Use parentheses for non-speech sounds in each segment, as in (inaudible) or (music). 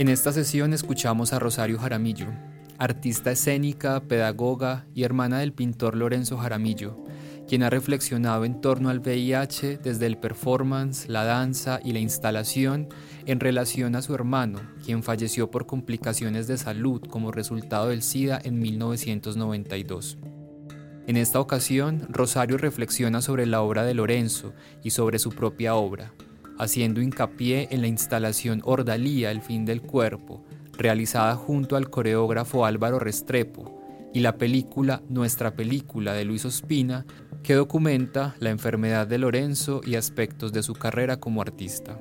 En esta sesión escuchamos a Rosario Jaramillo, artista escénica, pedagoga y hermana del pintor Lorenzo Jaramillo, quien ha reflexionado en torno al VIH desde el performance, la danza y la instalación en relación a su hermano, quien falleció por complicaciones de salud como resultado del SIDA en 1992. En esta ocasión, Rosario reflexiona sobre la obra de Lorenzo y sobre su propia obra, haciendo hincapié en la instalación Ordalía, El fin del cuerpo, realizada junto al coreógrafo Álvaro Restrepo, y la película Nuestra película de Luis Ospina, que documenta la enfermedad de Lorenzo y aspectos de su carrera como artista.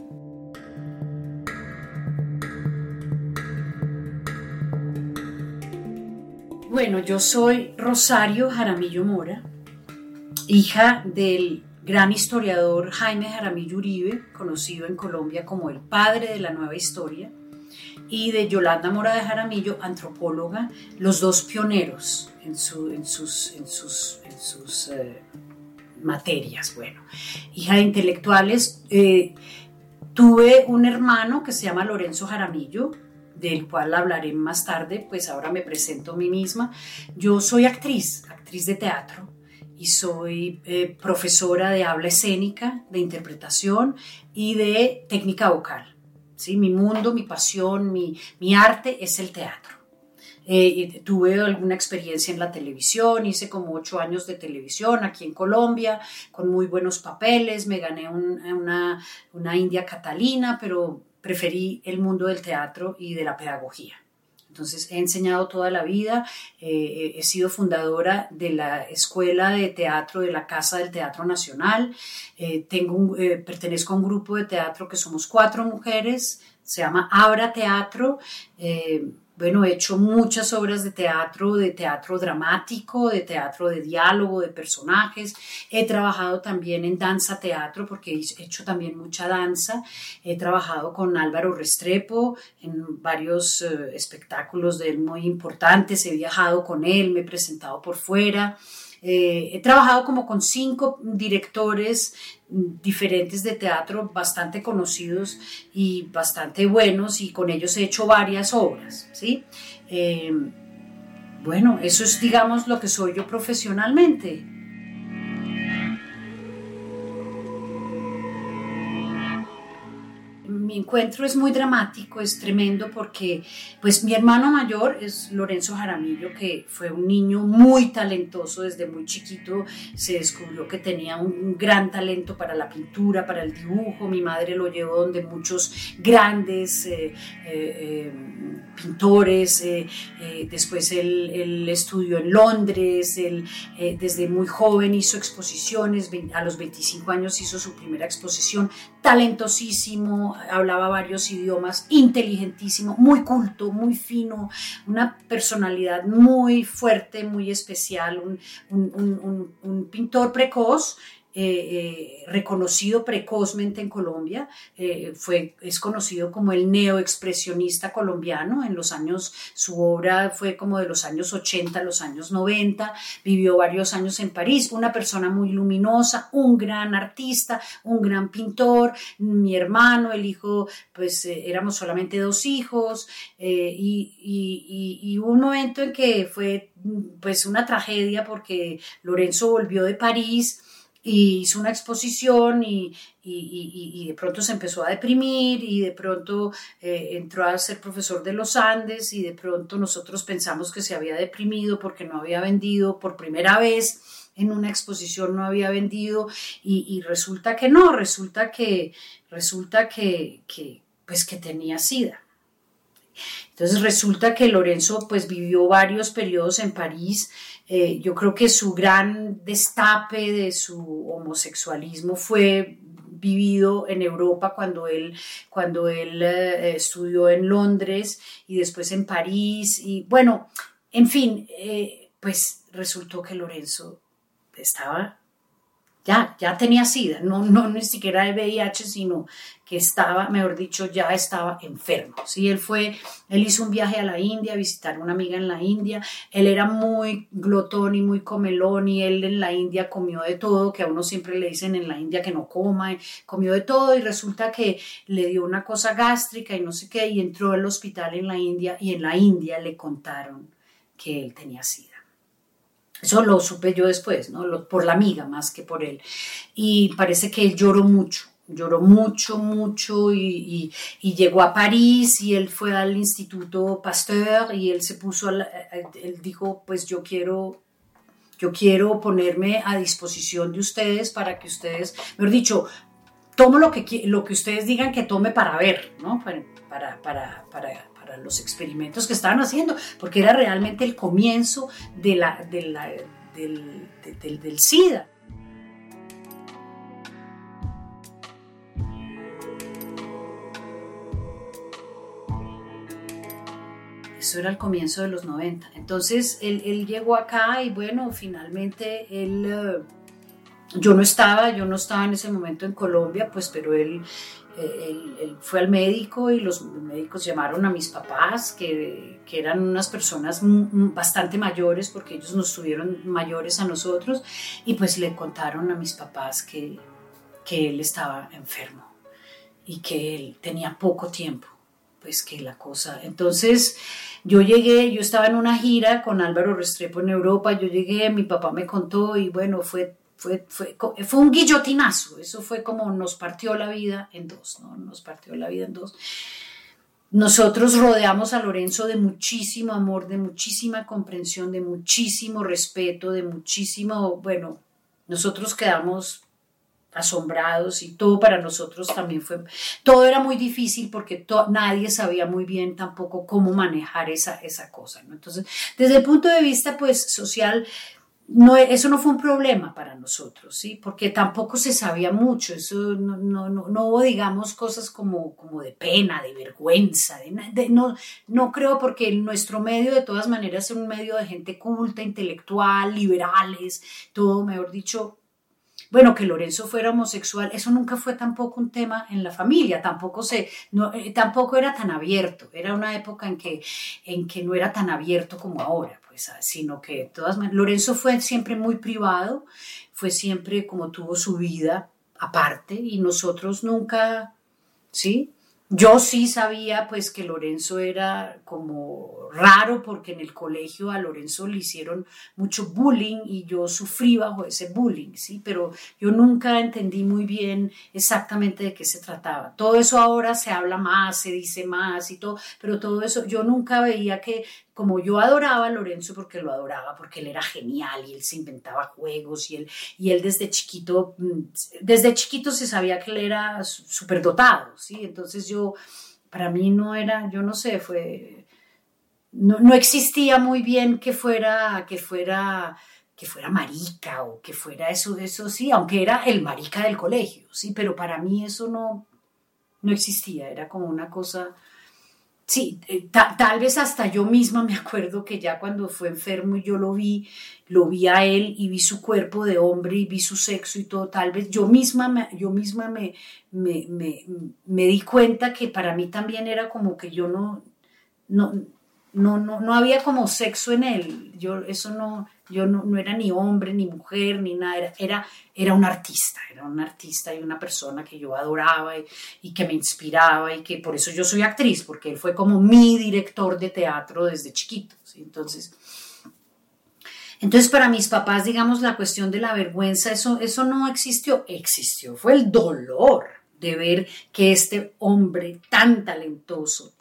Bueno, yo soy Rosario Jaramillo Mora, hija del gran historiador Jaime Jaramillo Uribe, conocido en Colombia como el padre de la nueva historia, y de Yolanda Mora de Jaramillo, antropóloga, los dos pioneros en, sus, eh, materias. Bueno, hija de intelectuales, eh, tuve un hermano que se llama Lorenzo Jaramillo, del cual hablaré más tarde, pues ahora me presento a mí misma. Yo soy actriz, actriz de teatro y soy eh, profesora de habla escénica, de interpretación y de técnica vocal. ¿sí? Mi mundo, mi pasión, mi, mi arte es el teatro. Eh, tuve alguna experiencia en la televisión, hice como ocho años de televisión aquí en Colombia, con muy buenos papeles, me gané una, una India Catalina, pero preferí el mundo del teatro y de la pedagogía. Entonces he enseñado toda la vida, eh, he sido fundadora de la Escuela de Teatro de la Casa del Teatro Nacional, eh, tengo eh, pertenezco a un grupo de teatro que somos cuatro mujeres, se llama Abra Teatro bueno, he hecho muchas obras de teatro, de teatro dramático, de teatro de diálogo, de personajes. He trabajado también en danza teatro porque he hecho también mucha danza. He trabajado con Álvaro Restrepo en varios eh, espectáculos de él muy importantes. He viajado con él, me he presentado por fuera. Eh, he trabajado como con cinco directores diferentes de teatro bastante conocidos y bastante buenos y con ellos he hecho varias obras, ¿sí? Eh, bueno, eso es digamos lo que soy yo profesionalmente. Mi encuentro es muy dramático, es tremendo porque pues mi hermano mayor es Lorenzo Jaramillo, que fue un niño muy talentoso desde muy chiquito, se descubrió que tenía un, gran talento para la pintura, para el dibujo, mi madre lo llevó donde muchos grandes eh, eh, eh, pintores, después él, él, estudió en Londres, desde muy joven hizo exposiciones, a los 25 años hizo su primera exposición, talentosísimo, hablaba varios idiomas, inteligentísimo, muy culto, muy fino, una personalidad muy fuerte, muy especial, un, pintor precoz eh, eh, reconocido precozmente en Colombia, eh, fue, es conocido como el neoexpresionista colombiano, en los años, su obra fue como de los años 80, los años 90, vivió varios años en París, una persona muy luminosa, un gran artista, un gran pintor, mi hermano, el hijo, pues éramos solamente dos hijos, y, y, y, un momento en que fue pues una tragedia porque Lorenzo volvió de París, y hizo una exposición y, de pronto se empezó a deprimir y de pronto eh, entró a ser profesor de los Andes y de pronto nosotros pensamos que se había deprimido porque no había vendido por primera vez en una exposición no había vendido y, resulta que no, resulta que resulta que, que pues que tenía sida. Entonces resulta que Lorenzo pues vivió varios periodos en París. Eh, yo creo que su gran destape de su homosexualismo fue vivido en Europa cuando él, cuando él eh, estudió en Londres y después en París. Y bueno, en fin, eh, pues resultó que Lorenzo estaba ya, tenía SIDA, no, no ni siquiera el VIH, sino que estaba, mejor dicho, ya estaba enfermo. ¿sí? Él fue, él hizo un viaje a la India, a visitar a una amiga en la India, él era muy glotón y muy comelón y él en la India comió de todo, que a uno siempre le dicen en la India que no coma, comió de todo y resulta que le dio una cosa gástrica y no sé qué y entró al hospital en la India y en la India le contaron que él tenía SIDA. Eso lo supe yo después, ¿no? por la amiga más que por él. Y parece que él lloró mucho, lloró mucho, mucho y, llegó a París y él fue al Instituto Pasteur y él se puso, él dijo, pues yo quiero, yo quiero ponerme a disposición de ustedes para que ustedes, mejor dicho, tomo lo que, lo que ustedes digan que tome para ver, ¿no? Para, para, para, los experimentos que estaban haciendo, porque era realmente el comienzo de la, del, del SIDA. Eso era el comienzo de los 90. Entonces él, llegó acá y bueno, finalmente él... Eh, yo no estaba, yo no estaba en ese momento en Colombia, pues, pero él, él, fue al médico y los médicos llamaron a mis papás, que, que, eran unas personas bastante mayores, porque ellos nos tuvieron mayores a nosotros, y pues le contaron a mis papás que, que él estaba enfermo y que él tenía poco tiempo, pues que la cosa. Entonces yo llegué, yo estaba en una gira con Álvaro Restrepo en Europa, yo llegué, mi papá me contó y bueno, fue fue, fue, fue, un guillotinazo, eso fue como nos partió la vida en dos, ¿no? Nos partió la vida en dos. Nosotros rodeamos a Lorenzo de muchísimo amor, de muchísima comprensión, de muchísimo respeto, de muchísimo, bueno, nosotros quedamos asombrados y todo para nosotros también fue, todo era muy difícil porque nadie sabía muy bien tampoco cómo manejar esa, esa cosa, ¿no? Entonces, desde el punto de vista pues social, no, eso no fue un problema para nosotros, ¿sí? Porque tampoco se sabía mucho, eso no, no, no, hubo, digamos, cosas como, como de pena, de vergüenza, de, no, no creo porque nuestro medio de todas maneras es un medio de gente culta, intelectual, liberales, todo, mejor dicho, bueno, que Lorenzo fuera homosexual, eso nunca fue tampoco un tema en la familia, tampoco se, no, eh, tampoco era tan abierto, era una época en que, en que no era tan abierto como ahora sino que todas Lorenzo fue siempre muy privado, fue siempre como tuvo su vida aparte y nosotros nunca, ¿sí? Yo sí sabía pues que Lorenzo era como raro porque en el colegio a Lorenzo le hicieron mucho bullying y yo sufrí bajo ese bullying, ¿sí? Pero yo nunca entendí muy bien exactamente de qué se trataba. Todo eso ahora se habla más, se dice más y todo, pero todo eso yo nunca veía que como yo adoraba a Lorenzo porque lo adoraba, porque él era genial y él se inventaba juegos y él, y él desde chiquito, mm, desde chiquito se sabía que él era súper dotado, ¿sí? Entonces yo, para mí no era, yo no sé, fue, no, existía muy bien que fuera, que fuera, que fuera marica o que fuera eso, eso sí, aunque era el marica del colegio, sí, pero para mí eso no, no existía, era como una cosa Sí, eh, tal vez hasta yo misma me (laughs) acuerdo que ya cuando fue enfermo y yo lo vi, lo vi a él y vi su cuerpo de hombre y vi su sexo y todo, tal vez yo misma me, yo misma me, me, me, di cuenta que para mí también era como que yo no, no, no, no, no había como sexo en él, yo eso no, yo no, era ni hombre, ni mujer, ni nada, era, era, un artista, era un artista y una persona que yo adoraba y, que me inspiraba y que por eso yo soy actriz, porque él fue como mi director de teatro desde chiquito. Entonces, entonces, para mis papás, digamos, la cuestión de la vergüenza, eso, eso no existió, existió, fue el dolor, de ver que este hombre tan talentoso,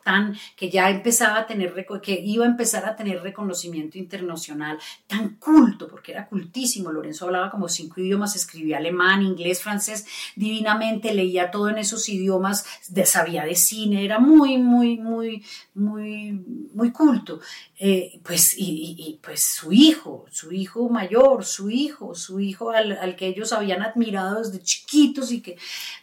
que ya empezaba a tener que iba a empezar a tener reconocimiento internacional, tan culto, porque era cultísimo. Lorenzo hablaba como cinco idiomas, escribía alemán, inglés, francés, divinamente, leía todo en esos idiomas, sabía de cine, era muy, muy, muy, muy, muy culto. Eh, pues, y, pues su hijo, su hijo mayor, su hijo, su hijo al, al que ellos habían admirado desde chiquitos y que,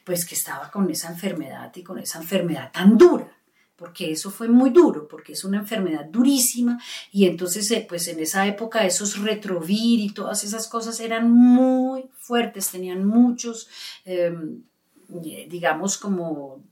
pues, que estaba con esa enfermedad y con esa enfermedad tan dura porque eso fue muy duro, porque es una enfermedad durísima y entonces eh, pues en esa época esos retrovir y todas esas cosas eran muy fuertes, tenían muchos, em, eh, digamos como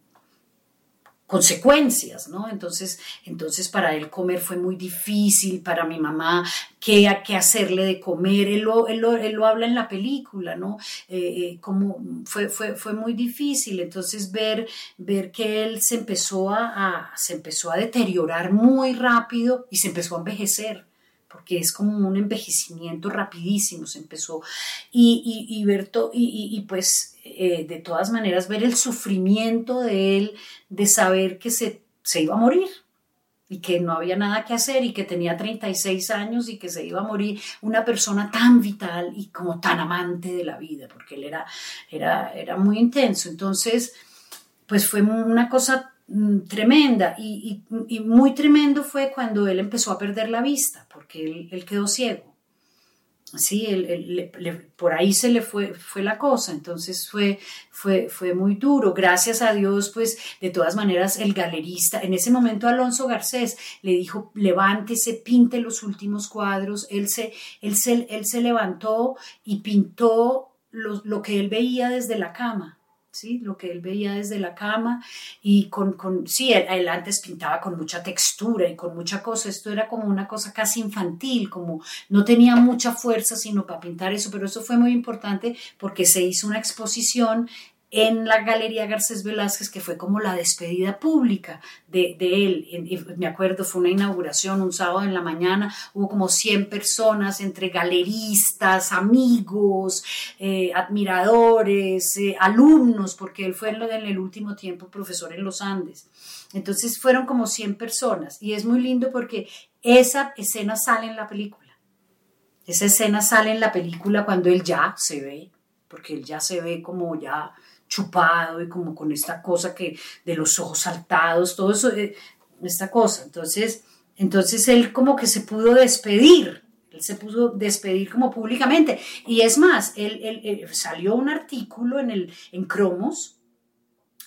consecuencias, ¿no? Entonces, entonces para él comer fue muy difícil, para mi mamá, qué, qué hacerle de comer, él lo, él lo, habla en la película, ¿no? Eh, eh, como fue, fue, fue, muy difícil, entonces ver, ver que él se empezó a, se empezó a deteriorar muy rápido y se empezó a envejecer porque es como un envejecimiento rapidísimo, se empezó, y, y, ver y, y, pues eh, de todas maneras ver el sufrimiento de él, de saber que se, se iba a morir, y que no había nada que hacer y que tenía 36 años y que se iba a morir una persona tan vital y como tan amante de la vida, porque él era, era, era muy intenso. Entonces, pues fue una cosa tremenda y, muy tremendo fue cuando él empezó a perder la vista, porque él, quedó ciego. Sí, por ahí se le fue, fue la cosa, entonces fue, fue, fue muy duro. Gracias a Dios, pues de todas maneras el galerista, en ese momento Alonso Garcés le dijo, levántese, pinte los últimos cuadros. Él se, él se, él se levantó y pintó lo que él veía desde la cama ¿sí? lo que él veía desde la cama y con, con sí, él, antes pintaba con mucha textura y con mucha cosa, esto era como una cosa casi infantil, como no tenía mucha fuerza sino para pintar eso, pero eso fue muy importante porque se hizo una exposición en la Galería Garcés Velázquez, que fue como la despedida pública de, él. me acuerdo, fue una inauguración un sábado en la mañana, hubo como 100 personas entre galeristas, amigos, eh, admiradores, eh, alumnos, porque él fue en, en el último tiempo profesor en los Andes. Entonces fueron como 100 personas y es muy lindo porque esa escena sale en la película. Esa escena sale en la película cuando él ya se ve, porque él ya se ve como ya chupado y como con esta cosa que de los ojos saltados, todo eso, eh, esta cosa. Entonces, entonces él como que se pudo despedir, él se pudo despedir como públicamente. Y es más, él, salió un artículo en, el, en Cromos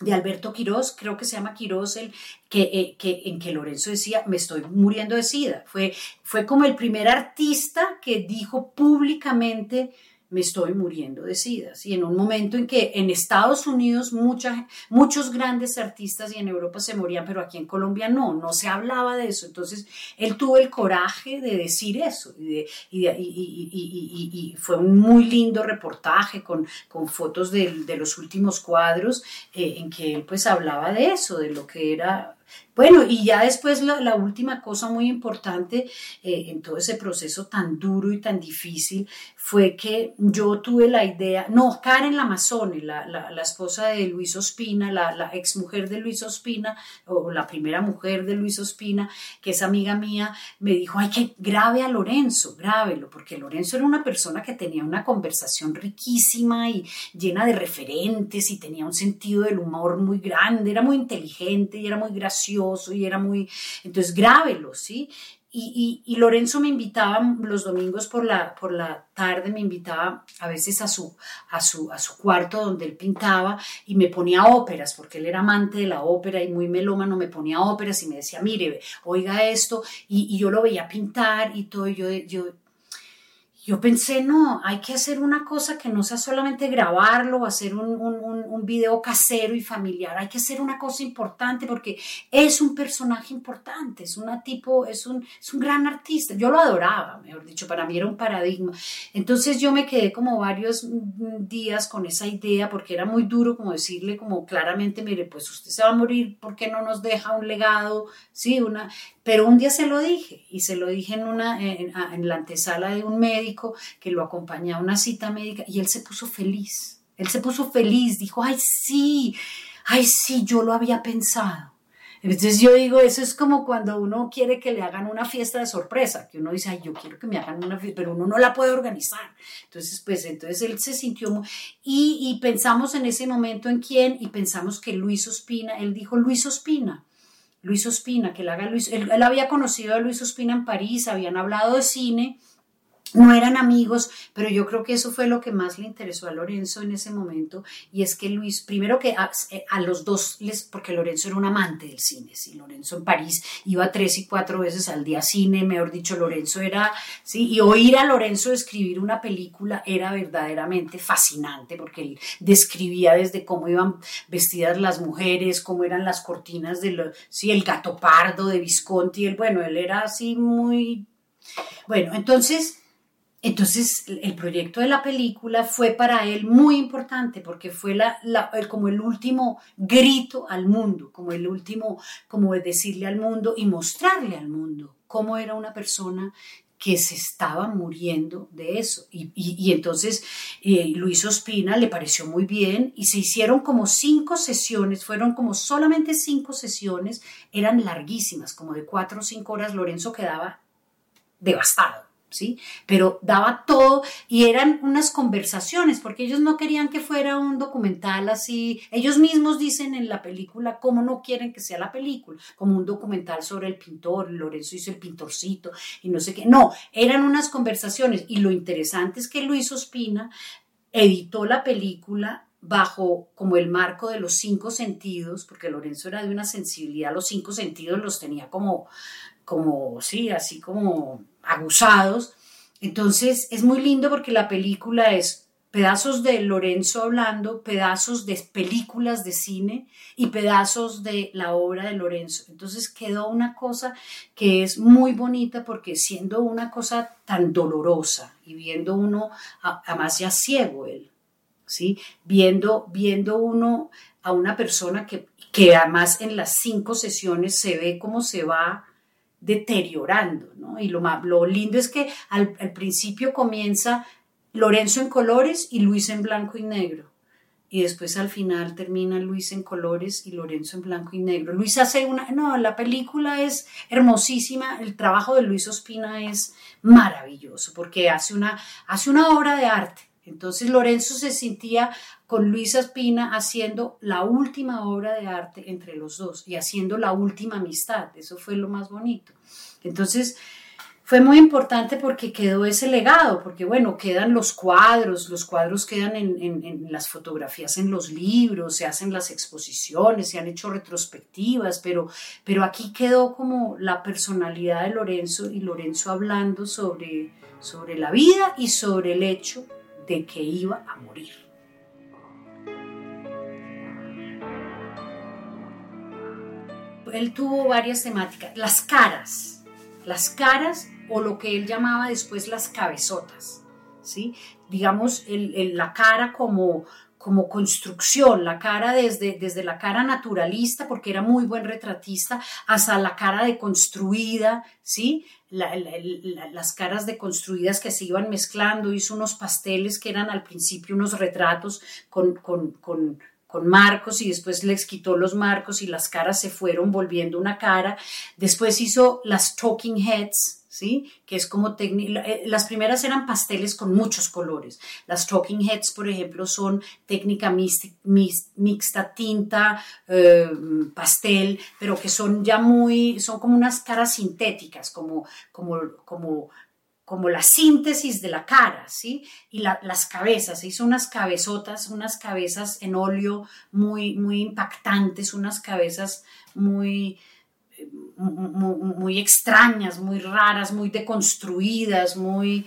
de Alberto Quirós, creo que se llama Quirós, el, que, eh, que, en que Lorenzo decía, me estoy muriendo de sida. Fue, fue como el primer artista que dijo públicamente, me estoy muriendo de SIDA. Y en un momento en que en Estados Unidos muchos grandes artistas y en Europa se morían, pero aquí en Colombia no, no se hablaba de eso. Entonces él tuvo el coraje de decir eso y, y, fue un muy lindo reportaje con, con fotos de, los últimos cuadros eh, en que él pues hablaba de eso, de lo que era bueno, y ya después la, última cosa muy importante eh, en todo ese proceso tan duro y tan difícil fue que yo tuve la idea, no, Karen Lamazone, la, la, esposa de Luis Ospina, la, la ex mujer de Luis Ospina, o la primera mujer de Luis Ospina, que es amiga mía, me dijo, ay, que grave a Lorenzo, grábelo, porque Lorenzo era una persona que tenía una conversación riquísima y llena de referentes y tenía un sentido del humor muy grande, era muy inteligente y era muy gracioso y era muy, entonces grábelo, ¿sí? Y, Lorenzo me invitaba los domingos por la, por la tarde, me invitaba a veces a su, a, su, a su cuarto donde él pintaba y me ponía óperas, porque él era amante de la ópera y muy melómano, me ponía óperas y me decía, mire, oiga esto, y, yo lo veía pintar y todo, yo, yo yo pensé, no, hay que hacer una cosa que no sea solamente grabarlo hacer un, un, un, video casero y familiar, hay que hacer una cosa importante porque es un personaje importante, es una tipo, es un, es un gran artista. Yo lo adoraba, mejor dicho, para mí era un paradigma. Entonces yo me quedé como varios días con esa idea porque era muy duro como decirle como claramente, mire, pues usted se va a morir, ¿por qué no nos deja un legado? Sí, una... Pero un día se lo dije y se lo dije en, una, en, la antesala de un médico que lo acompañaba a una cita médica y él se puso feliz. Él se puso feliz, dijo, ay sí, ay sí, yo lo había pensado. Entonces yo digo, eso es como cuando uno quiere que le hagan una fiesta de sorpresa, que uno dice, ay, yo quiero que me hagan una fiesta, pero uno no la puede organizar. Entonces, pues entonces él se sintió. Y, y pensamos en ese momento en quién, y pensamos que Luis Ospina, él dijo Luis Ospina. Luis Ospina, que él haga Luis, él, él había conocido a Luis Ospina en París, habían hablado de cine, no eran amigos, pero yo creo que eso fue lo que más le interesó a Lorenzo en ese momento, y es que Luis, primero que a, a, los dos, les, porque Lorenzo era un amante del cine, sí, Lorenzo en París iba tres y cuatro veces al día a cine, mejor dicho, Lorenzo era, sí, y oír a Lorenzo escribir una película era verdaderamente fascinante, porque él describía desde cómo iban vestidas las mujeres, cómo eran las cortinas de, sí, el gato pardo de Visconti, él, bueno, él era así muy... Bueno, entonces entonces, el proyecto de la película fue para él muy importante porque fue la, como el último grito al mundo, como el último, como decirle al mundo y mostrarle al mundo cómo era una persona que se estaba muriendo de eso. Y entonces eh, Luis Ospina le pareció muy bien y se hicieron como cinco sesiones, fueron como solamente cinco sesiones, eran larguísimas, como de cuatro o cinco horas. Lorenzo quedaba devastado ¿sí? Pero daba todo y eran unas conversaciones, porque ellos no querían que fuera un documental así. Ellos mismos dicen en la película cómo no quieren que sea la película, como un documental sobre el pintor, Lorenzo hizo el pintorcito y no sé qué. No, eran unas conversaciones y lo interesante es que Luis Ospina editó la película bajo como el marco de los cinco sentidos, porque Lorenzo era de una sensibilidad, los cinco sentidos los tenía como, como, sí, así como abusados. Entonces es muy lindo porque la película es pedazos de Lorenzo hablando, pedazos de películas de cine y pedazos de la obra de Lorenzo. Entonces quedó una cosa que es muy bonita porque siendo una cosa tan dolorosa y viendo uno, además ya ciego él, ¿sí? Viendo, viendo uno a una persona que, que además en las cinco sesiones se ve cómo se va deteriorando, ¿no? Y lo, lo lindo es que al, al, principio comienza Lorenzo en colores y Luis en blanco y negro. Y después al final termina Luis en colores y Lorenzo en blanco y negro. Luis hace una... No, la película es hermosísima, el trabajo de Luis Ospina es maravilloso porque hace una, hace una obra de arte. Entonces Lorenzo se sentía con Luisa Espina haciendo la última obra de arte entre los dos y haciendo la última amistad. Eso fue lo más bonito. Entonces, fue muy importante porque quedó ese legado, porque bueno, quedan los cuadros, los cuadros quedan en, en, las fotografías, en los libros, se hacen las exposiciones, se han hecho retrospectivas, pero, pero aquí quedó como la personalidad de Lorenzo y Lorenzo hablando sobre, sobre la vida y sobre el hecho de que iba a morir. él tuvo varias temáticas. Las caras, las caras o lo que él llamaba después las cabezotas, ¿sí? Digamos, la cara como, como construcción, la cara desde, desde la cara naturalista, porque era muy buen retratista, hasta la cara deconstruida, ¿sí? La, la, la, las caras deconstruidas que se iban mezclando, hizo unos pasteles que eran al principio unos retratos con, con, con con marcos y después les quitó los marcos y las caras se fueron volviendo una cara. Después hizo las talking heads, ¿sí? Que es como eh, las primeras eran pasteles con muchos colores. Las talking heads, por ejemplo, son técnica mixta, tinta, eh, pastel, pero que son ya muy, son como unas caras sintéticas, como, como, como como la síntesis de la cara, ¿sí? Y la, las cabezas, se hizo unas cabezotas, unas cabezas en óleo muy, muy impactantes, unas cabezas muy, muy, extrañas, muy raras, muy deconstruidas, muy...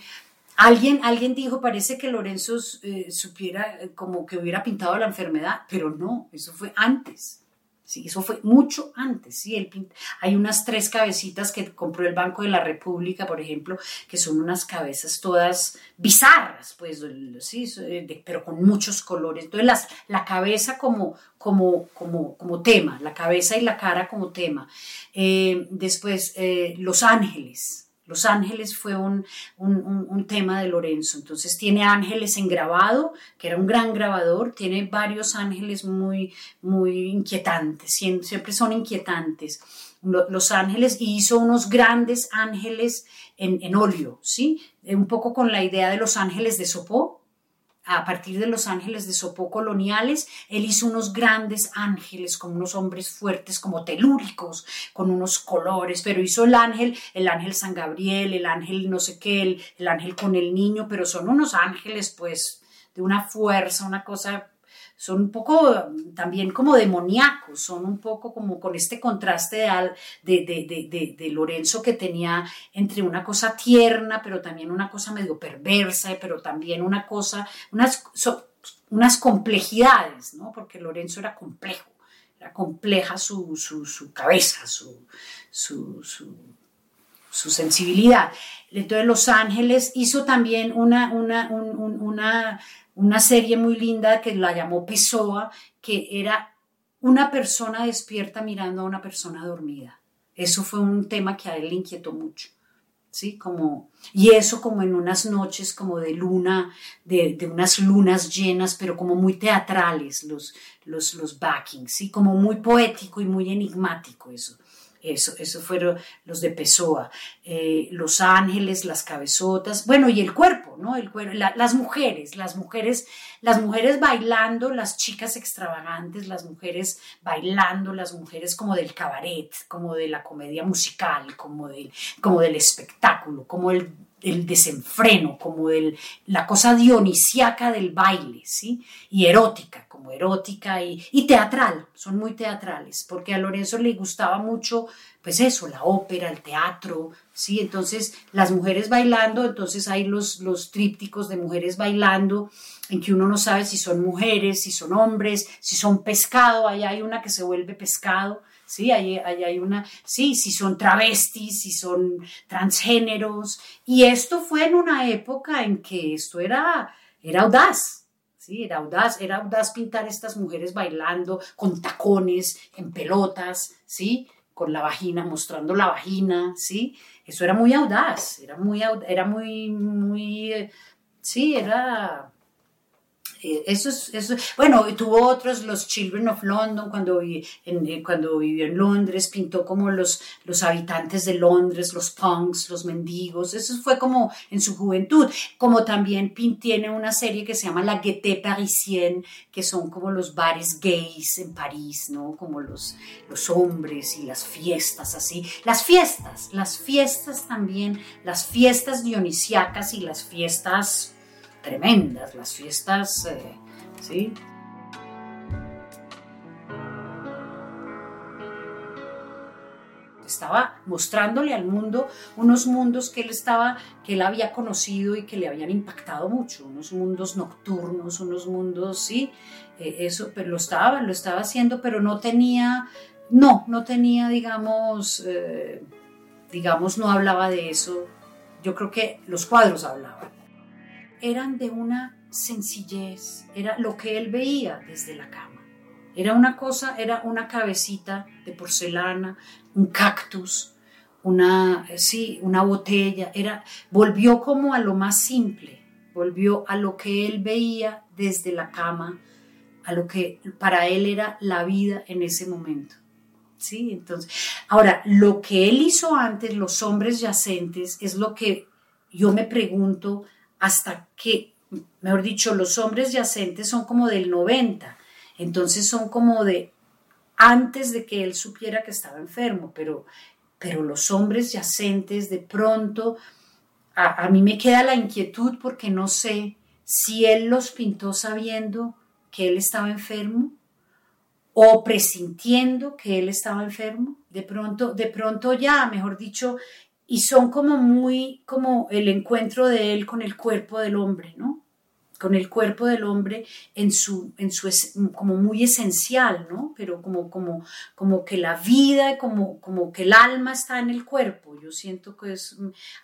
Alguien, alguien dijo, parece que Lorenzo eh, supiera eh, como que hubiera pintado la enfermedad, pero no, eso fue antes. Sí, eso fue mucho antes. ¿sí? Hay unas tres cabecitas que compró el Banco de la República, por ejemplo, que son unas cabezas todas bizarras, pues, sí, de, pero con muchos colores. Entonces, las, la cabeza como, como, como, como tema, la cabeza y la cara como tema. Eh, después, eh, Los Ángeles. Los ángeles fue un, un, tema de Lorenzo. Entonces tiene ángeles en grabado, que era un gran grabador, tiene varios ángeles muy, muy inquietantes, siempre son inquietantes. Los ángeles, y hizo unos grandes ángeles en, en óleo, ¿sí? Un poco con la idea de los ángeles de Sopó, a partir de los ángeles de Sopó coloniales, él hizo unos grandes ángeles con unos hombres fuertes como telúricos, con unos colores, pero hizo el ángel, el ángel San Gabriel, el ángel no sé qué, el, el ángel con el niño, pero son unos ángeles pues de una fuerza, una cosa son un poco también como demoníacos, son un poco como con este contraste de, de, de, Lorenzo que tenía entre una cosa tierna, pero también una cosa medio perversa, pero también una cosa, unas, unas complejidades, ¿no? porque Lorenzo era complejo, era compleja su, su, cabeza, su, su, su, sensibilidad. Entonces Los Ángeles hizo también una, una, una una serie muy linda que la llamó Pessoa, que era una persona despierta mirando a una persona dormida. Eso fue un tema que a él le inquietó mucho. ¿Sí? Como, y eso como en unas noches como de luna, de, unas lunas llenas, pero como muy teatrales los, los, los backings, ¿sí? Como muy poético y muy enigmático eso. Eso, eso fueron los de Pessoa, eh, los ángeles, las cabezotas, bueno, y el cuerpo, ¿no? El cuerpo, las mujeres, las mujeres, las mujeres bailando, las chicas extravagantes, las mujeres bailando, las mujeres como del cabaret, como de la comedia musical, como del, como del espectáculo, como el el desenfreno, como el, la cosa dionisiaca del baile, ¿sí? Y erótica, como erótica y, y, teatral, son muy teatrales, porque a Lorenzo le gustaba mucho, pues eso, la ópera, el teatro, ¿sí? Entonces, las mujeres bailando, entonces hay los, los trípticos de mujeres bailando, en que uno no sabe si son mujeres, si son hombres, si son pescado, ahí hay una que se vuelve pescado, ¿sí? Ahí, hay una, sí, si son travestis, si son transgéneros. Y esto fue en una época en que esto era, era audaz, ¿sí? Era audaz, era audaz pintar estas mujeres bailando con tacones, en pelotas, ¿sí? Con la vagina, mostrando la vagina, ¿sí? Eso era muy audaz, era muy, era muy, muy, sí, era eso es, eso, bueno, tuvo otros, los Children of London, cuando, eh, cuando vivió en Londres, pintó como los, los habitantes de Londres, los punks, los mendigos, eso fue como en su juventud, como también tiene una serie que se llama La Gaieté Parisienne, que son como los bares gays en París, ¿no? Como los, los hombres y las fiestas así, las fiestas, las fiestas también, las fiestas dionisiacas y las fiestas tremendas, las fiestas, eh, ¿sí? Estaba mostrándole al mundo unos mundos que él estaba, que él había conocido y que le habían impactado mucho, unos mundos nocturnos, unos mundos, sí, eh, eso, pero lo estaba, lo estaba haciendo, pero no tenía, no, no tenía, digamos, eh, digamos, no hablaba de eso. Yo creo que los cuadros hablaban eran de una sencillez, era lo que él veía desde la cama. Era una cosa, era una cabecita de porcelana, un cactus, una, sí, una botella, era, volvió como a lo más simple, volvió a lo que él veía desde la cama, a lo que para él era la vida en ese momento. Sí, entonces, ahora, lo que él hizo antes, los hombres yacentes, es lo que yo me pregunto, hasta que, mejor dicho, los hombres yacentes son como del 90, entonces son como de antes de que él supiera que estaba enfermo, pero, pero los hombres yacentes de pronto, a, a mí me queda la inquietud porque no sé si él los pintó sabiendo que él estaba enfermo o presintiendo que él estaba enfermo. De pronto, de pronto ya, mejor dicho, y son como muy como el encuentro de él con el cuerpo del hombre, ¿no? Con el cuerpo del hombre en su, en su como muy esencial, ¿no? Pero como, como, como que la vida, como, como que el alma está en el cuerpo. Yo siento que es,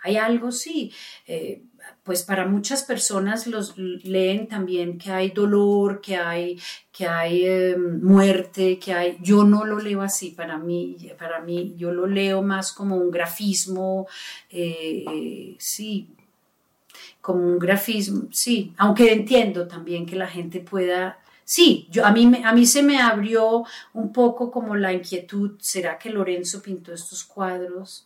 hay algo, sí. Eh, pues para muchas personas los leen también que hay dolor, que hay, que hay em, muerte, que hay. Yo no lo leo así. Para mí, para mí, yo lo leo más como un grafismo, eh, sí, como un grafismo, sí, aunque entiendo también que la gente pueda, sí, yo, a, mí, a mí se me abrió un poco como la inquietud, ¿será que Lorenzo pintó estos cuadros?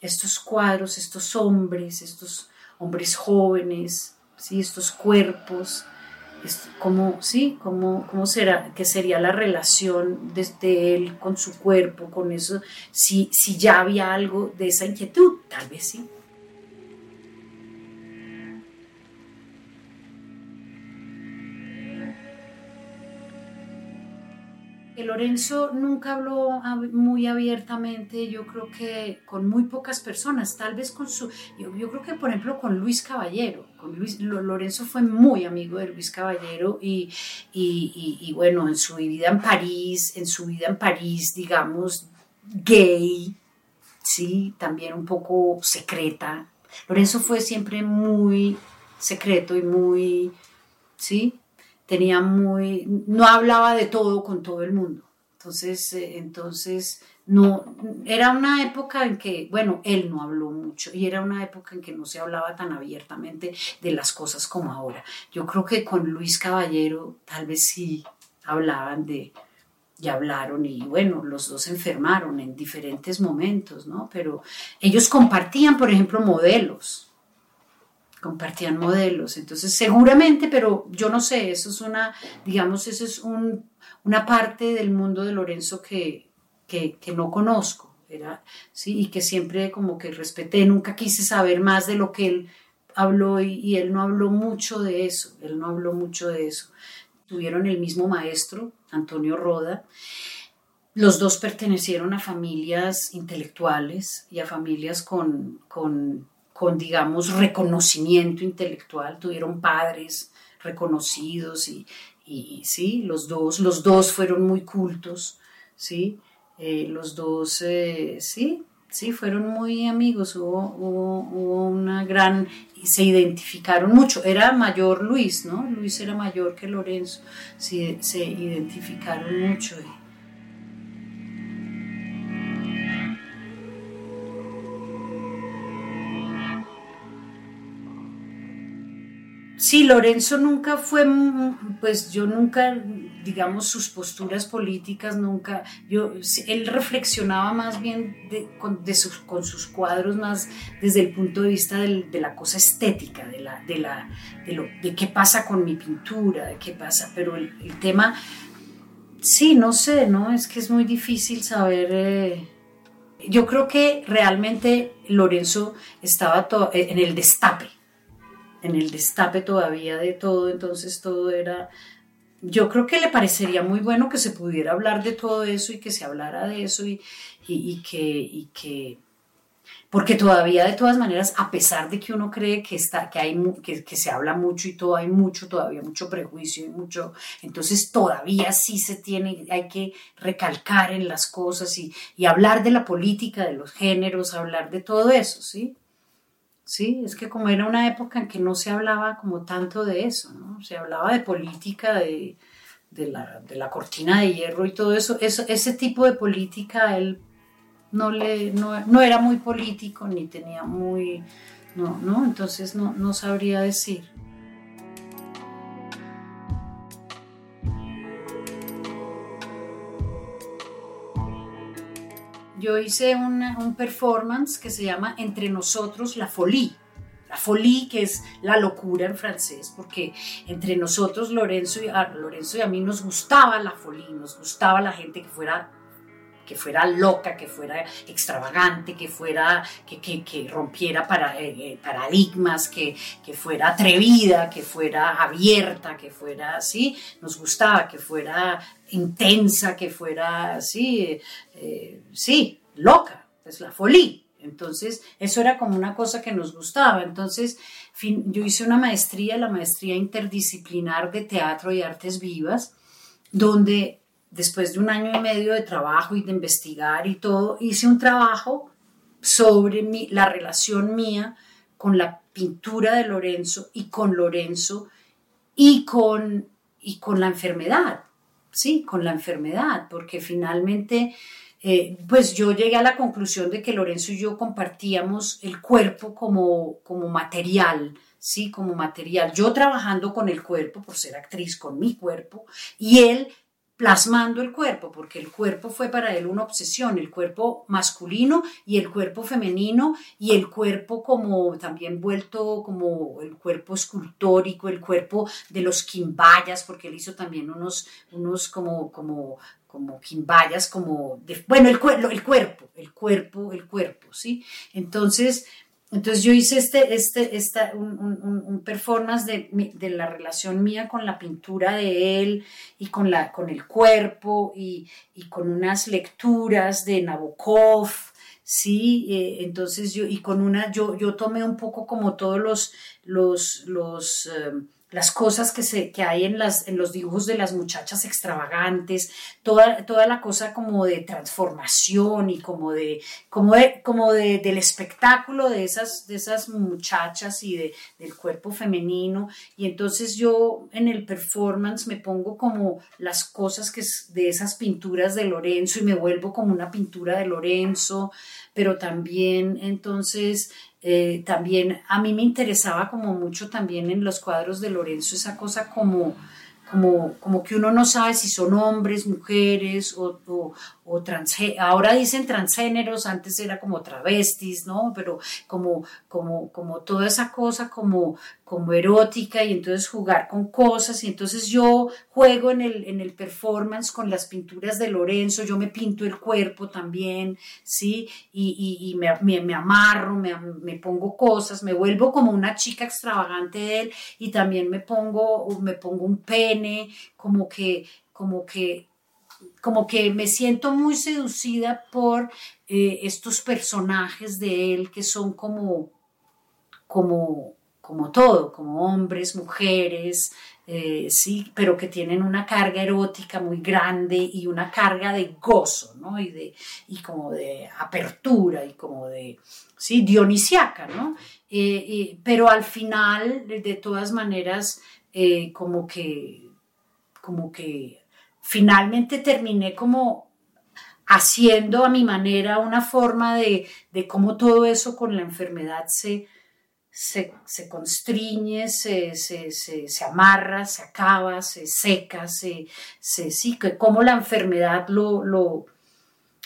Estos cuadros, estos hombres, estos hombres jóvenes, ¿sí? estos cuerpos, ¿cómo, sí? ¿Cómo, cómo será, que sería la relación de, él con su cuerpo, con eso? Si ya había algo de esa inquietud, tal vez sí. Lorenzo nunca habló muy abiertamente, yo creo que con muy pocas personas, tal vez con su, yo, creo que por ejemplo con Luis Caballero, Lorenzo fue muy amigo de Luis Caballero y, y, bueno, en su vida en París, en su vida en París, digamos, gay, sí, también un poco secreta. Lorenzo fue siempre muy secreto y muy, sí, tenía muy, no hablaba de todo con todo el mundo. Entonces, eh, entonces, no, era una época en que, bueno, él no habló mucho y era una época en que no se hablaba tan abiertamente de las cosas como ahora. Yo creo que con Luis Caballero tal vez sí hablaban de, y hablaron y bueno, los dos enfermaron en diferentes momentos, ¿no? Pero ellos compartían, por ejemplo, modelos compartían modelos. Entonces, seguramente, pero yo no sé, eso es una, digamos, eso es un, una parte del mundo de Lorenzo que, que, no conozco, era, ¿sí? y que siempre como que respeté, nunca quise saber más de lo que él habló y, y él no habló mucho de eso, él no habló mucho de eso. Tuvieron el mismo maestro, Antonio Roda. Los dos pertenecieron a familias intelectuales y a familias con, con con, digamos, reconocimiento intelectual, tuvieron padres reconocidos y, sí, los dos, los dos fueron muy cultos, sí, eh, los dos, eh, sí, sí, fueron muy amigos, hubo, hubo, una gran, se identificaron mucho, era mayor Luis, ¿no? Luis era mayor que Lorenzo, sí, se identificaron mucho. Sí, Lorenzo nunca fue, pues yo nunca, digamos, sus posturas políticas nunca, yo, él reflexionaba más bien con, sus, cuadros más desde el punto de vista de la cosa estética, de, la, de, lo, de qué pasa con mi pintura, de qué pasa, pero el, tema, sí, no sé, ¿no? Es que es muy difícil saber... Eh, yo creo que realmente Lorenzo estaba en el destape en el destape todavía de todo, entonces todo era... Yo creo que le parecería muy bueno que se pudiera hablar de todo eso y que se hablara de eso y, y, que, y que... Porque todavía de todas maneras, a pesar de que uno cree que, está, que, hay, que, que se habla mucho y todo, hay mucho, todavía mucho prejuicio y mucho, entonces todavía sí se tiene, hay que recalcar en las cosas y, y hablar de la política, de los géneros, hablar de todo eso, ¿sí? Sí, es que como era una época en que no se hablaba como tanto de eso, ¿no? Se hablaba de política, de, la, cortina de hierro y todo eso. eso. Ese tipo de política él no, le, no, era muy político ni tenía muy... No, no, entonces no, no sabría decir. Yo hice un performance que se llama Entre nosotros la folie. La folie, que es la locura en francés, porque entre nosotros, Lorenzo y, a, Lorenzo y a mí, nos gustaba la folie, nos gustaba la gente que fuera que fuera loca, que fuera extravagante, que fuera, que, que, rompiera para, eh, eh, paradigmas, que, que, fuera atrevida, que fuera abierta, que fuera así, nos gustaba, que fuera intensa, que fuera así, eh, sí, loca, es la folie. Entonces, eso era como una cosa que nos gustaba. Entonces, yo hice una maestría, la maestría interdisciplinar de teatro y artes vivas, donde después de un año y medio de trabajo y de investigar y todo, hice un trabajo sobre mi, la relación mía con la pintura de Lorenzo y con Lorenzo y con, y con la enfermedad, sí, con la enfermedad, porque finalmente, eh, pues yo llegué a la conclusión de que Lorenzo y yo compartíamos el cuerpo como, como material, sí, como material. Yo trabajando con el cuerpo, por ser actriz, con mi cuerpo, y él plasmando el cuerpo, porque el cuerpo fue para él una obsesión, el cuerpo masculino y el cuerpo femenino y el cuerpo como también vuelto como el cuerpo escultórico, el cuerpo de los quimbayas, porque él hizo también unos, unos como, como, como quimbayas, como, bueno, el, el cuerpo, el cuerpo, el cuerpo, ¿sí? Entonces, entonces yo hice este, este, esta, un, performance de, de, la relación mía con la pintura de él y con, la, con el cuerpo y, y con unas lecturas de Nabokov, sí, eh, entonces yo, y con una, yo, yo tomé un poco como todos los, los, los em, las cosas que, se, que hay en, las, en los dibujos de las muchachas extravagantes, toda, toda la cosa como de transformación y como de, como como de, del espectáculo de esas, de esas muchachas y de, del cuerpo femenino. Y entonces yo en el performance me pongo como las cosas que de esas pinturas de Lorenzo y me vuelvo como una pintura de Lorenzo, pero también entonces eh, también a mí me interesaba como mucho también en los cuadros de Lorenzo esa cosa como como, como que uno no sabe si son hombres, mujeres o, o, o ahora dicen transgéneros, antes era como travestis, ¿no? Pero como, como, como toda esa cosa como, como erótica y entonces jugar con cosas y entonces yo juego en el, en el performance con las pinturas de Lorenzo, yo me pinto el cuerpo también, ¿sí? Y, me, me, me, amarro, me, me pongo cosas, me vuelvo como una chica extravagante de él y también me pongo, me pongo un pene como que, como que, como que me siento muy seducida por eh, estos personajes de él que son como, como, como todo, como hombres, mujeres, eh, sí, pero que tienen una carga erótica muy grande y una carga de gozo, ¿no? Y, de, y como de apertura y como de, sí, dionisiaca, ¿no? Eh, pero al final, de todas maneras, como que como que finalmente terminé como haciendo a mi manera una forma de, de cómo todo eso con la enfermedad se, se, se constriñe, se, se, se, amarra, se acaba, se seca, se, sí, que cómo la enfermedad lo, lo,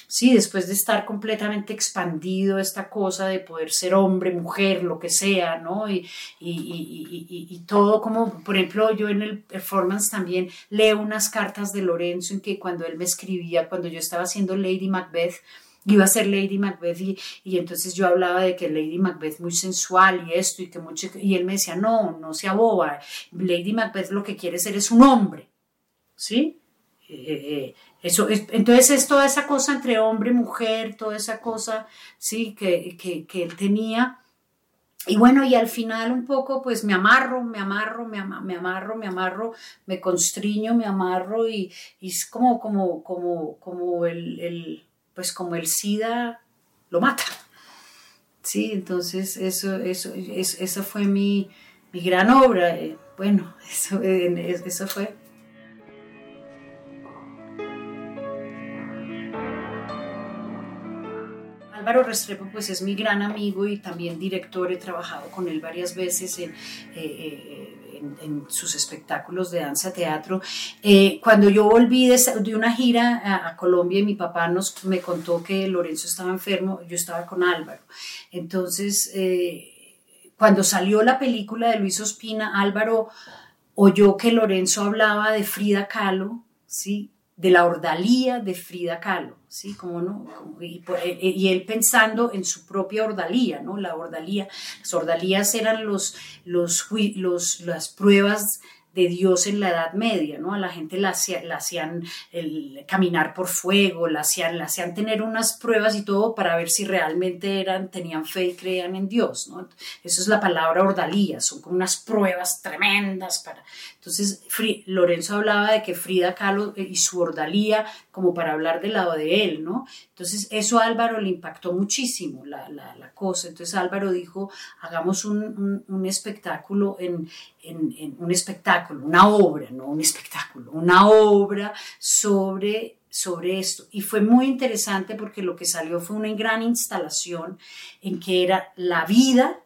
Sí, después de estar completamente expandido esta cosa de poder ser hombre, mujer, lo que sea, ¿no? Y, y, todo como, por ejemplo, yo en el performance también leo unas cartas de Lorenzo en que cuando él me escribía, cuando yo estaba haciendo Lady Macbeth, iba a ser Lady Macbeth y, y, entonces yo hablaba de que Lady Macbeth muy sensual y esto y que mucho y él me decía no no sea boba Lady Macbeth lo que quiere ser es un hombre sí eh, eh, eso es, entonces es toda esa cosa entre hombre y mujer, toda esa cosa, sí, que, que, él tenía. Y bueno, y al final un poco pues me amarro, me amarro, me, me amarro, me amarro, me constriño, me amarro y, y es como, como, como, como el, el, pues como el SIDA lo mata. Sí, entonces eso, eso, eso, esa fue mi, mi gran obra. Eh, bueno, (laughs) eso, eso fue Álvaro Restrepo pues es mi gran amigo y también director, he trabajado con él varias veces en, eh, eh, sus espectáculos de danza teatro. Eh, cuando yo volví de, una gira a, Colombia y mi papá nos, me contó que Lorenzo estaba enfermo, yo estaba con Álvaro. Entonces, cuando salió la película de Luis Ospina, Álvaro oyó que Lorenzo hablaba de Frida Kahlo, ¿sí? De la ordalía de Frida Kahlo, ¿sí? Como no, eh, eh, y, él pensando en su propia ordalía, ¿no? La ordalía, las ordalías eran los, los, los, las pruebas de Dios en la Edad Media, ¿no? A la gente la, hacían caminar por fuego, la hacían, hacían tener unas pruebas y todo para ver si realmente eran, tenían fe y creían en Dios, ¿no? Eso es la palabra ordalía, son como unas pruebas tremendas para... Entonces, Lorenzo hablaba de que Frida Kahlo y su ordalía como para hablar del lado de él, ¿no? Entonces, eso a Álvaro le impactó muchísimo, la, la, cosa. Entonces, Álvaro dijo, hagamos un, un, espectáculo en, en, un espectáculo, una obra, no un espectáculo, una obra sobre sobre esto. Y fue muy interesante porque lo que salió fue una gran instalación en que era la vida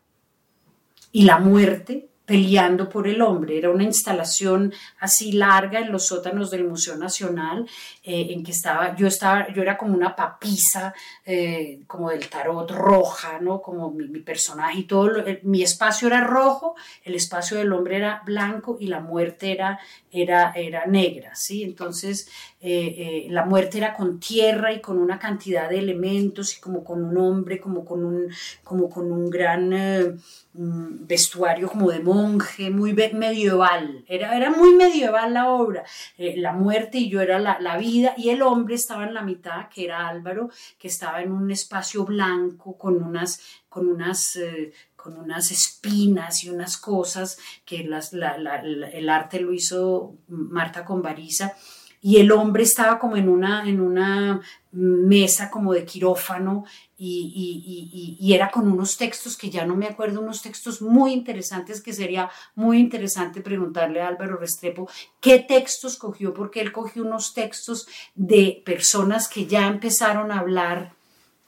y la muerte peleando por el hombre. Era una instalación así larga en los sótanos del Museo Nacional, eh, en que estaba, yo estaba, yo era como una papisa, eh, como del tarot roja, ¿no? Como mi, personaje y todo, mi espacio era rojo, el espacio del hombre era blanco y la muerte era, era, era negra, ¿sí? Entonces, eh, la muerte era con tierra y con una cantidad de elementos y como con un hombre, como con un, como con un gran vestuario como de monje, muy medieval, era, era muy medieval la obra, eh, la muerte y yo era la, vida y el hombre estaba en la mitad, que era Álvaro, que estaba en un espacio blanco con unas, con unas, eh, con unas espinas y unas cosas que las, el arte lo hizo Marta Convariza y el hombre estaba como en una, en una mesa como de quirófano y, y, era con unos textos que ya no me acuerdo, unos textos muy interesantes que sería muy interesante preguntarle a Álvaro Restrepo qué textos cogió, porque él cogió unos textos de personas que ya empezaron a hablar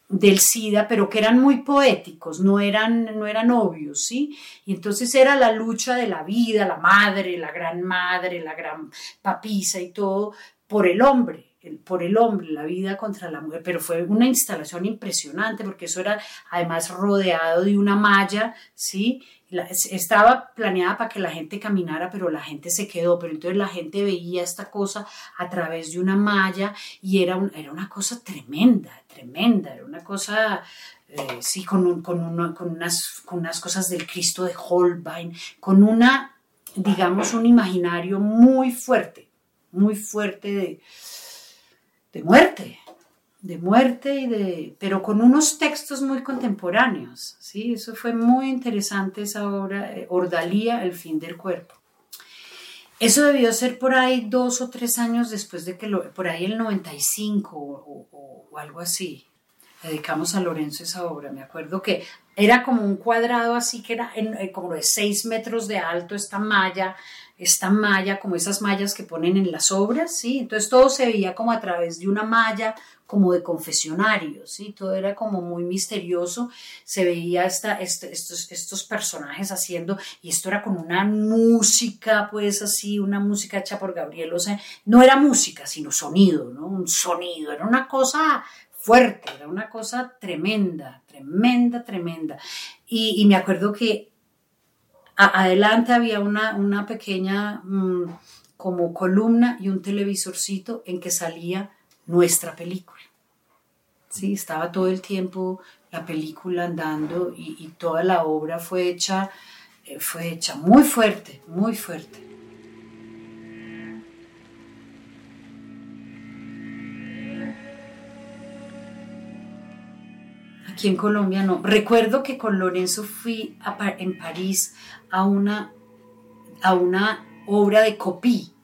del SIDA, pero que eran muy poéticos, no eran, no eran obvios, ¿sí? Y entonces era la lucha de la vida, la madre, la gran madre, la gran papisa y todo, por el hombre por el hombre, la vida contra la mujer, pero fue una instalación impresionante porque eso era además rodeado de una malla, ¿sí? estaba planeada para que la gente caminara, pero la gente se quedó, pero entonces la gente veía esta cosa a través de una malla y era, era una cosa tremenda, tremenda, era una cosa, eh, sí, con, con, unas, con unas cosas del Cristo de Holbein, con una, digamos, un imaginario muy fuerte, muy fuerte de de muerte, de muerte y de, pero con unos textos muy contemporáneos, ¿sí? Eso fue muy interesante esa obra, eh, Ordalía, el fin del cuerpo. Eso debió ser por ahí dos o tres años después de que, lo, por ahí el 95 o, o, algo así. Dedicamos a Lorenzo esa obra. Me acuerdo que era como un cuadrado así que era eh, como de seis metros de alto esta malla esta malla, como esas mallas que ponen en las obras, ¿sí? Entonces todo se veía como a través de una malla, como de confesionario, ¿sí? Todo era como muy misterioso, se veía esta, este, estos, estos personajes haciendo, y esto era con una música, pues así, una música hecha por Gabriel, o sea, no era música, sino sonido, ¿no? Un sonido, era una cosa fuerte, era una cosa tremenda, tremenda, tremenda. Y, y me acuerdo que adelante había una, una pequeña mm, como columna y un televisorcito en que salía nuestra película. Sí, estaba todo el tiempo la película andando y, y toda la obra fue hecha, eh, fue hecha muy fuerte, muy fuerte. Aquí en Colombia no. Recuerdo que con Lorenzo fui en París a una, a una obra de Copí,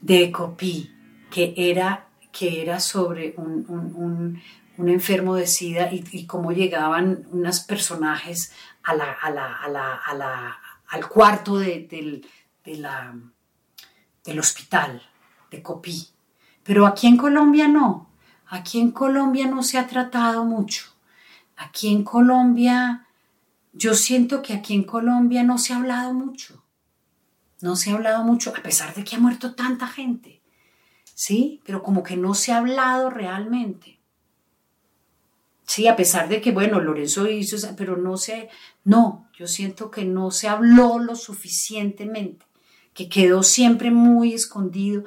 de Copí, que era, que era sobre un, enfermo de SIDA y, cómo llegaban unos personajes a la, al cuarto del hospital de Copí. Pero aquí en Colombia no. Aquí en Colombia no se ha tratado mucho. Aquí en Colombia, yo siento que aquí en Colombia no se ha hablado mucho. No se ha hablado mucho, a pesar de que ha muerto tanta gente. ¿Sí? Pero como que no se ha hablado realmente. Sí, a pesar de que, bueno, Lorenzo hizo, pero no se, no, yo siento que no se habló lo suficientemente, que quedó siempre muy escondido.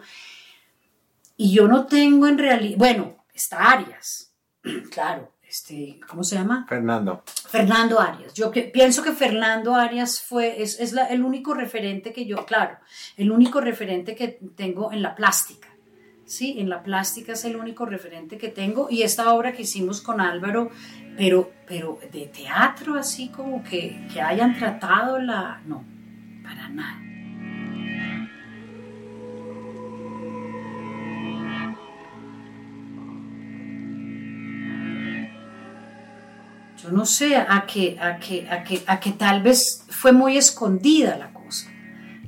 Y yo no tengo en realidad, bueno, está Arias, (clears throat) claro, este, ¿cómo se llama? Fernando. Fernando Arias. Yo pienso que Fernando Arias fue, es, el único referente que yo, claro, el único referente que tengo en la plástica. Sí, en la plástica es el único referente que tengo y esta obra que hicimos con Álvaro, pero, pero de teatro así como que, que hayan tratado la... No, para nada. Yo no sé, a que, a que, a que, a que tal vez fue muy escondida la cosa.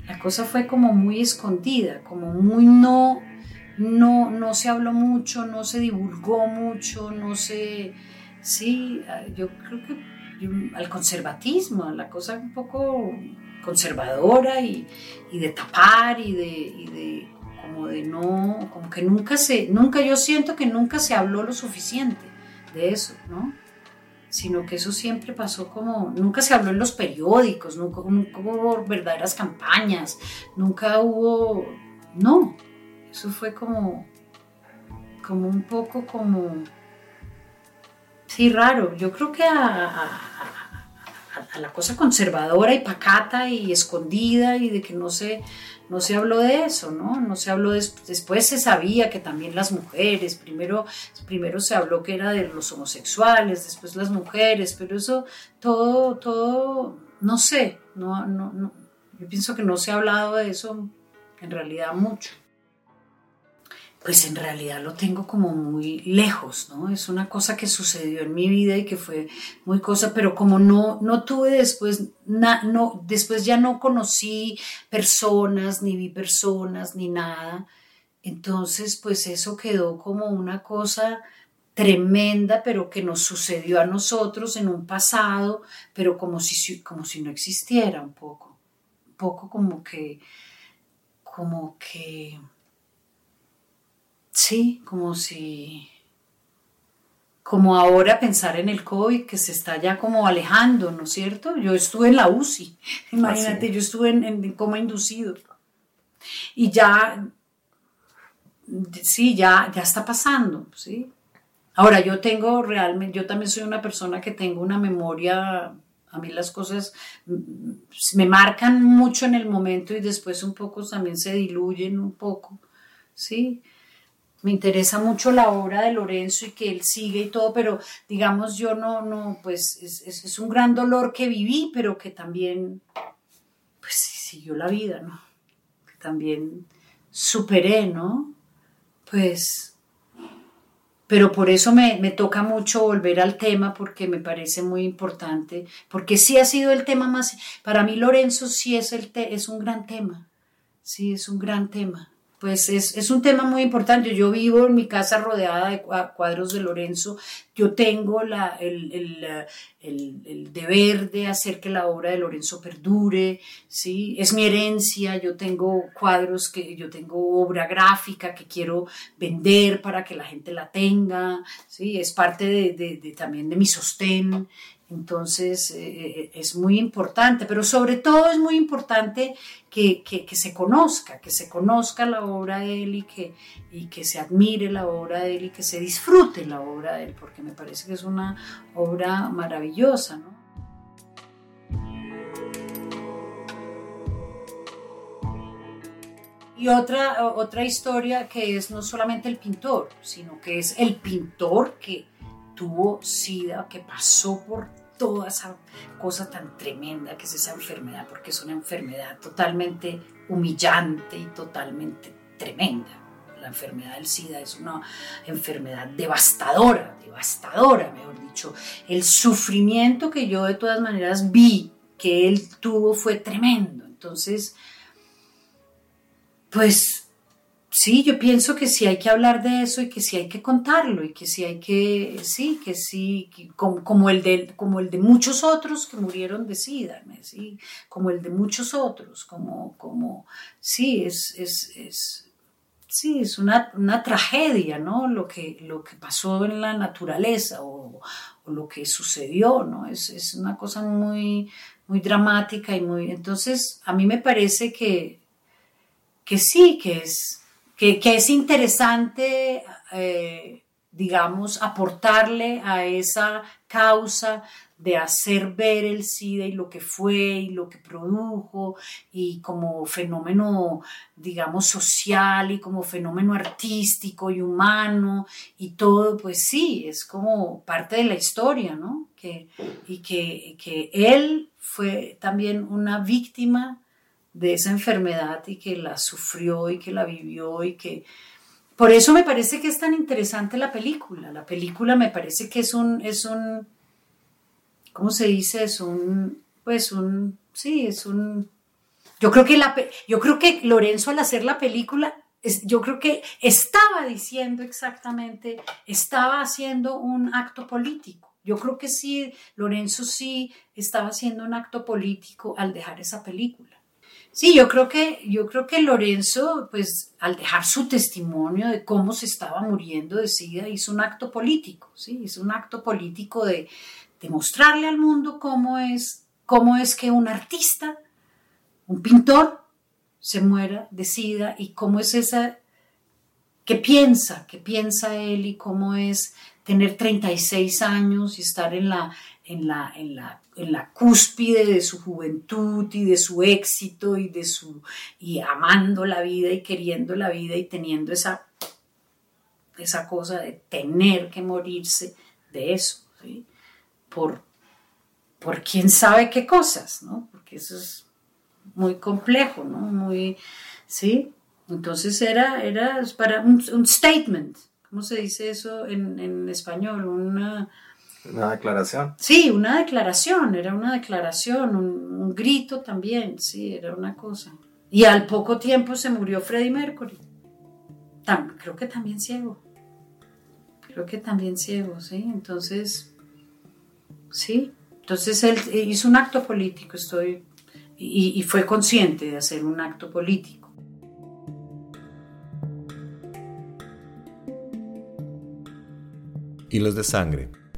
La cosa fue como muy escondida, como muy no, no, no se habló mucho, no se divulgó mucho, no se, sí, yo creo que al conservatismo, la cosa un poco conservadora y, de tapar y de, y de, como de no, como que nunca se, nunca, yo siento que nunca se habló lo suficiente de eso, ¿no? Sino que eso siempre pasó como, nunca se habló en los periódicos, nunca, hubo verdaderas campañas, nunca hubo, no, eso fue como, como un poco como, sí, raro, yo creo que a la cosa conservadora y pacata y escondida y de que no se, no se habló de eso, ¿no? No se habló, después se sabía que también las mujeres, primero, primero se habló que era de los homosexuales, después las mujeres, pero eso todo, todo, no sé, no, no, yo pienso que no se ha hablado de eso en realidad mucho pues en realidad lo tengo como muy lejos, ¿no? Es una cosa que sucedió en mi vida y que fue muy cosa, pero como no, no tuve después, no, después ya no conocí personas, ni vi personas, ni nada, entonces pues eso quedó como una cosa tremenda, pero que nos sucedió a nosotros en un pasado, pero como si, como si no existiera un poco, un poco como que, como que Sí, como si, como ahora pensar en el COVID que se está ya como alejando, ¿no es cierto? Yo estuve en la UCI, (laughs) imagínate, yo estuve en, coma inducido. Y ya, sí, ya, ya está pasando, ¿sí? Ahora, yo tengo realmente, yo también soy una persona que tengo una memoria, a mí las cosas me marcan mucho en el momento y después un poco también se diluyen un poco, ¿sí? Me interesa mucho la obra de Lorenzo y que él sigue y todo, pero digamos yo no, no, pues es, un gran dolor que viví, pero que también, pues siguió la vida, ¿no? Que también superé, ¿no? Pues, pero por eso me, me toca mucho volver al tema porque me parece muy importante, porque sí ha sido el tema más, para mí Lorenzo sí es, el es un gran tema, sí es un gran tema pues es, un tema muy importante. Yo vivo en mi casa rodeada de cuadros de Lorenzo. Yo tengo la, el, deber de hacer que la obra de Lorenzo perdure, ¿sí? Es mi herencia. Yo tengo cuadros, que yo tengo obra gráfica que quiero vender para que la gente la tenga, ¿sí? Es parte de, también de mi sostén. Entonces eh, eh, es muy importante, pero sobre todo es muy importante que, se conozca, que se conozca la obra de él y que, y que se admire la obra de él y que se disfrute la obra de él, porque me parece que es una obra maravillosa. Y otra, otra historia que es no solamente el pintor, sino que es el pintor que tuvo SIDA, que pasó por toda esa cosa tan tremenda que es esa enfermedad, porque es una enfermedad totalmente humillante y totalmente tremenda. La enfermedad del SIDA es una enfermedad devastadora, devastadora, mejor dicho. El sufrimiento que yo de todas maneras vi que él tuvo fue tremendo. Entonces, pues sí, yo pienso que sí hay que hablar de eso y que sí hay que contarlo y que sí hay que, sí, que sí, como, el de, como el de muchos otros que murieron de SIDA, ¿sí? como el de muchos otros, como, como, sí, es, es, es sí, es una, tragedia, ¿no? Lo que, lo que pasó en la naturaleza o, lo que sucedió, ¿no? Es, es una cosa muy, muy dramática y muy, entonces, a mí me parece que, que sí, que es, que, es interesante eh, digamos, aportarle a esa causa de hacer ver el SIDA y lo que fue y lo que produjo y como fenómeno, digamos, social y como fenómeno artístico y humano y todo, pues sí, es como parte de la historia, ¿no? Que, y que, que él fue también una víctima de esa enfermedad y que la sufrió y que la vivió y que... Por eso me parece que es tan interesante la película. La película me parece que es un, es un, ¿cómo se dice? Es un, pues un, sí, es un... Yo creo que, la, yo creo que Lorenzo al hacer la película, es, yo creo que estaba diciendo exactamente, estaba haciendo un acto político. Yo creo que sí, Lorenzo sí estaba haciendo un acto político al dejar esa película. Sí, yo creo que, yo creo que Lorenzo, pues, al dejar su testimonio de cómo se estaba muriendo de SIDA, hizo un acto político, ¿sí? Hizo un acto político de, demostrarle al mundo cómo es, cómo es que un artista, un pintor, se muera de SIDA y cómo es esa, qué piensa, qué piensa él y cómo es tener 36 años y estar en la, en la, en la, en la cúspide de su juventud y de su éxito y de su, y amando la vida y queriendo la vida y teniendo esa, esa cosa de tener que morirse de eso. ¿sí? por, por quién sabe qué cosas, ¿no? Porque eso es muy complejo, ¿no? Muy, ¿sí? Entonces era, era para un, statement, ¿cómo se dice eso en, en español? Una, una declaración. Sí, una declaración, era una declaración, un, un, grito también, sí, era una cosa. Y al poco tiempo se murió Freddie Mercury. creo que también ciego. Creo que también ciego, sí. Entonces, ¿sí? Entonces él hizo un acto político, estoy, y, fue consciente de hacer un acto político. Hilos de Sangre,